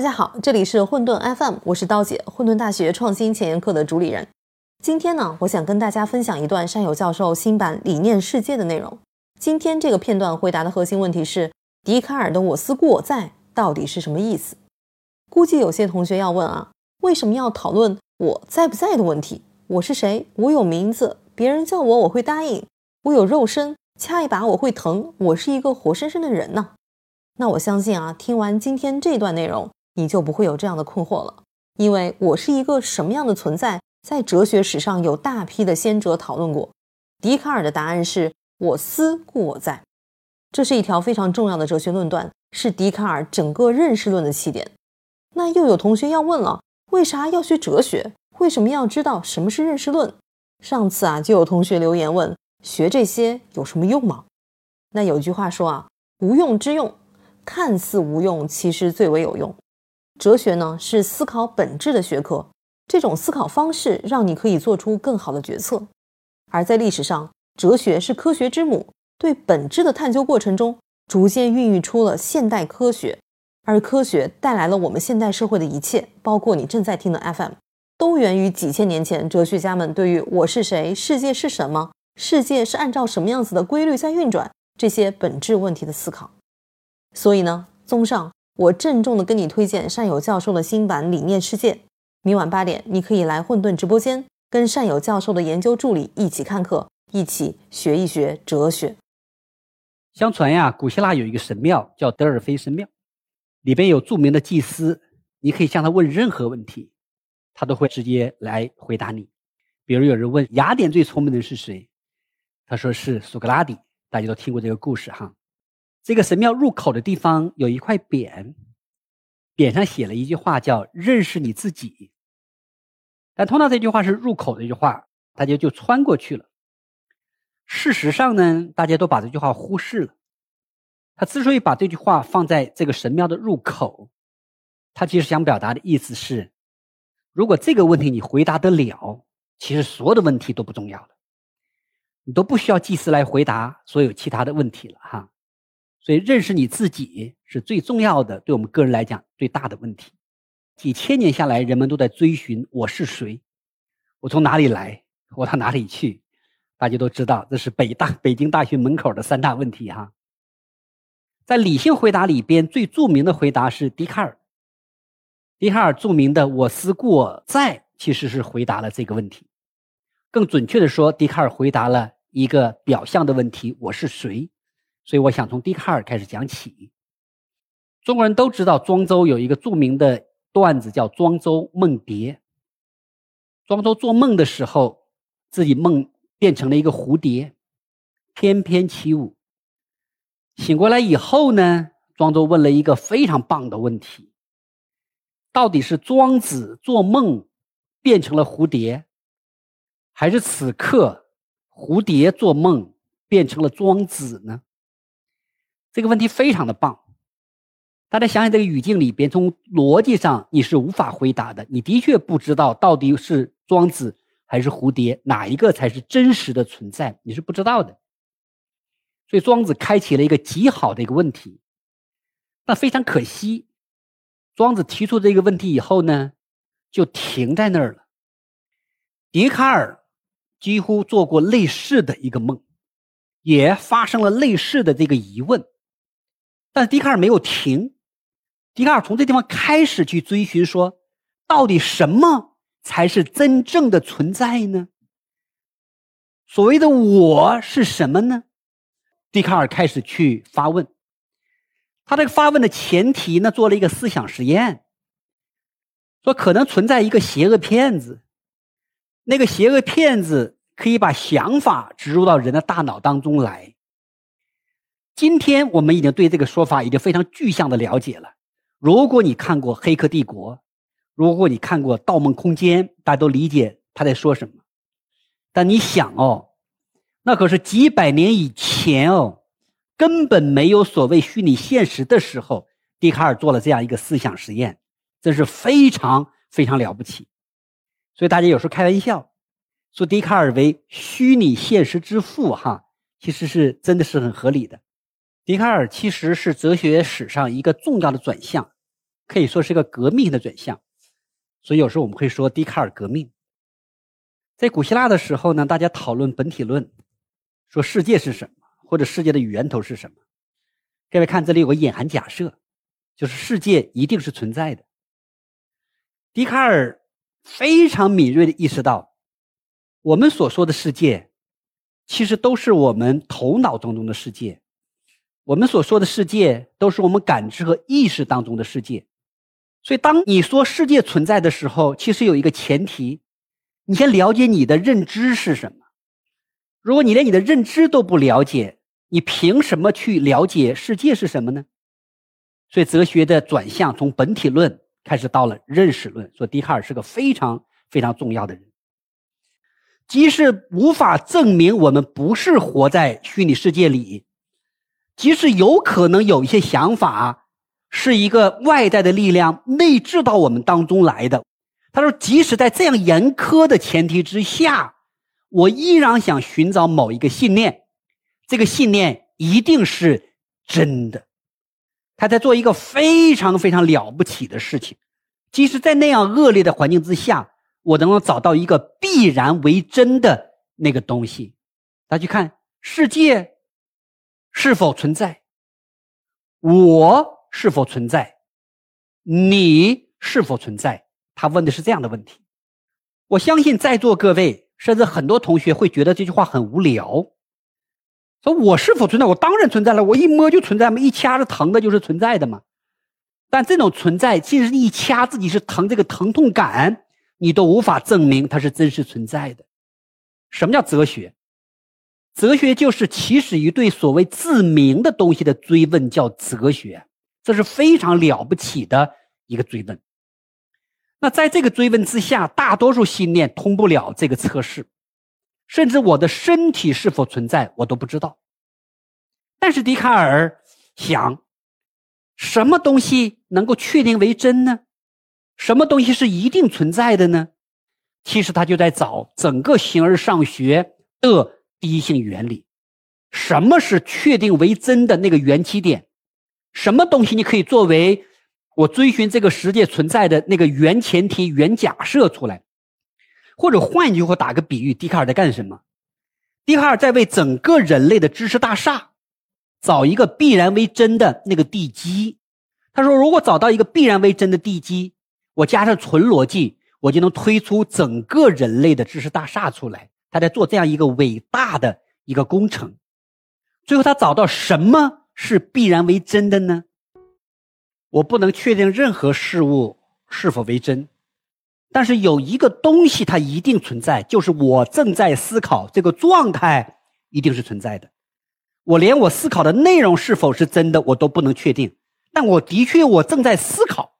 大家好，这里是混沌 FM，我是刀姐，混沌大学创新前沿课的主理人。今天呢，我想跟大家分享一段山友教授新版《理念世界》的内容。今天这个片段回答的核心问题是：笛卡尔的“我思故我在”到底是什么意思？估计有些同学要问啊，为什么要讨论我在不在的问题？我是谁？我有名字，别人叫我我会答应。我有肉身，掐一把我会疼。我是一个活生生的人呢。那我相信啊，听完今天这段内容，你就不会有这样的困惑了。因为我是一个什么样的存在，在哲学史上有大批的先哲讨论过。笛卡尔的答案是：我思故我在。这是一条非常重要的哲学论断，是笛卡尔整个认识论的起点。那又有同学要问了：为啥要学哲学？为什么要知道什么是认识论？上次啊，就有同学留言问：学这些有什么用吗？那有句话说啊，无用之用。看似无用，其实最为有用。哲学呢，是思考本质的学科。这种思考方式让你可以做出更好的决策。而在历史上，哲学是科学之母，对本质的探究过程中，逐渐孕育出了现代科学。而科学带来了我们现代社会的一切，包括你正在听的 FM，都源于几千年前哲学家们对于“我是谁”“世界是什么”“世界是按照什么样子的规律在运转”这些本质问题的思考。所以呢，综上，我郑重的跟你推荐善友教授的新版《理念世界》。明晚八点，你可以来混沌直播间，跟善友教授的研究助理一起看课，一起学一学哲学。相传呀，古希腊有一个神庙叫德尔菲神庙，里边有著名的祭司，你可以向他问任何问题，他都会直接来回答你。比如有人问雅典最聪明的人是谁，他说是苏格拉底，大家都听过这个故事哈。这个神庙入口的地方有一块匾，匾上写了一句话，叫“认识你自己”。但通常这句话是入口的一句话，大家就穿过去了。事实上呢，大家都把这句话忽视了。他之所以把这句话放在这个神庙的入口，他其实想表达的意思是：如果这个问题你回答得了，其实所有的问题都不重要了，你都不需要祭司来回答所有其他的问题了，哈。所以，认识你自己是最重要的，对我们个人来讲最大的问题。几千年下来，人们都在追寻我是谁，我从哪里来，我到哪里去？大家都知道，这是北大北京大学门口的三大问题哈。在理性回答里边，最著名的回答是笛卡尔。笛卡尔著名的“我思故我在”，其实是回答了这个问题。更准确的说，笛卡尔回答了一个表象的问题：我是谁？所以我想从笛卡尔开始讲起。中国人都知道庄周有一个著名的段子，叫“庄周梦蝶”。庄周做梦的时候，自己梦变成了一个蝴蝶，翩翩起舞。醒过来以后呢，庄周问了一个非常棒的问题：到底是庄子做梦变成了蝴蝶，还是此刻蝴蝶做梦变成了庄子呢？这个问题非常的棒，大家想想这个语境里边，从逻辑上你是无法回答的。你的确不知道到底是庄子还是蝴蝶，哪一个才是真实的存在，你是不知道的。所以庄子开启了一个极好的一个问题，但非常可惜，庄子提出这个问题以后呢，就停在那儿了。笛卡尔几乎做过类似的一个梦，也发生了类似的这个疑问。但是笛卡尔没有停，笛卡尔从这地方开始去追寻，说到底什么才是真正的存在呢？所谓的我是什么呢？笛卡尔开始去发问。他这个发问的前提呢，做了一个思想实验，说可能存在一个邪恶骗子，那个邪恶骗子可以把想法植入到人的大脑当中来。今天我们已经对这个说法已经非常具象的了解了。如果你看过《黑客帝国》，如果你看过《盗梦空间》，大家都理解他在说什么。但你想哦，那可是几百年以前哦，根本没有所谓虚拟现实的时候，笛卡尔做了这样一个思想实验，这是非常非常了不起。所以大家有时候开玩笑说笛卡尔为虚拟现实之父，哈，其实是真的是很合理的。笛卡尔其实是哲学史上一个重要的转向，可以说是一个革命性的转向。所以有时候我们会说笛卡尔革命。在古希腊的时候呢，大家讨论本体论，说世界是什么，或者世界的源头是什么。各位看，这里有个隐含假设，就是世界一定是存在的。笛卡尔非常敏锐的意识到，我们所说的世界，其实都是我们头脑当中的世界，我们所说的世界，都是我们感知和意识当中的世界。所以，当你说世界存在的时候，其实有一个前提，你先了解你的认知是什么。如果你连你的认知都不了解，你凭什么去了解世界是什么呢？所以，哲学的转向从本体论开始到了认识论。说笛卡尔是个非常非常重要的人，即使无法证明我们不是活在虚拟世界里，即使有可能有一些想法。是一个外在的力量内置到我们当中来的。他说，即使在这样严苛的前提之下，我依然想寻找某一个信念，这个信念一定是真的。他在做一个非常非常了不起的事情，即使在那样恶劣的环境之下，我能够找到一个必然为真的那个东西。大家去看世界是否存在，我。是否存在？你是否存在？他问的是这样的问题。我相信在座各位，甚至很多同学会觉得这句话很无聊。说我是否存在？我当然存在了。我一摸就存在嘛？一掐是疼的，就是存在的嘛。但这种存在，即使一掐自己是疼，这个疼痛感，你都无法证明它是真实存在的。什么叫哲学？哲学就是起始于对所谓自明的东西的追问，叫哲学。这是非常了不起的一个追问。那在这个追问之下，大多数信念通不了这个测试，甚至我的身体是否存在，我都不知道。但是笛卡尔想，什么东西能够确定为真呢？什么东西是一定存在的呢？其实他就在找整个形而上学的第一性原理，什么是确定为真的那个原起点？什么东西你可以作为我追寻这个世界存在的那个原前提、原假设出来？或者换一句话打个比喻，笛卡尔在干什么？笛卡尔在为整个人类的知识大厦找一个必然为真的那个地基。他说：“如果找到一个必然为真的地基，我加上纯逻辑，我就能推出整个人类的知识大厦出来。”他在做这样一个伟大的一个工程。最后，他找到什么？是必然为真的呢？我不能确定任何事物是否为真，但是有一个东西它一定存在，就是我正在思考这个状态一定是存在的。我连我思考的内容是否是真的我都不能确定，但我的确我正在思考。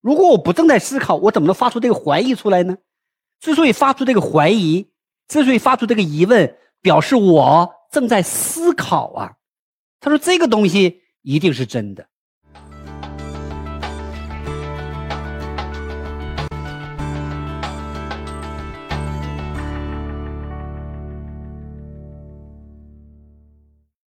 如果我不正在思考，我怎么能发出这个怀疑出来呢？之所以发出这个怀疑，之所以发出这个疑问，表示我正在思考啊。他说：“这个东西一定是真的。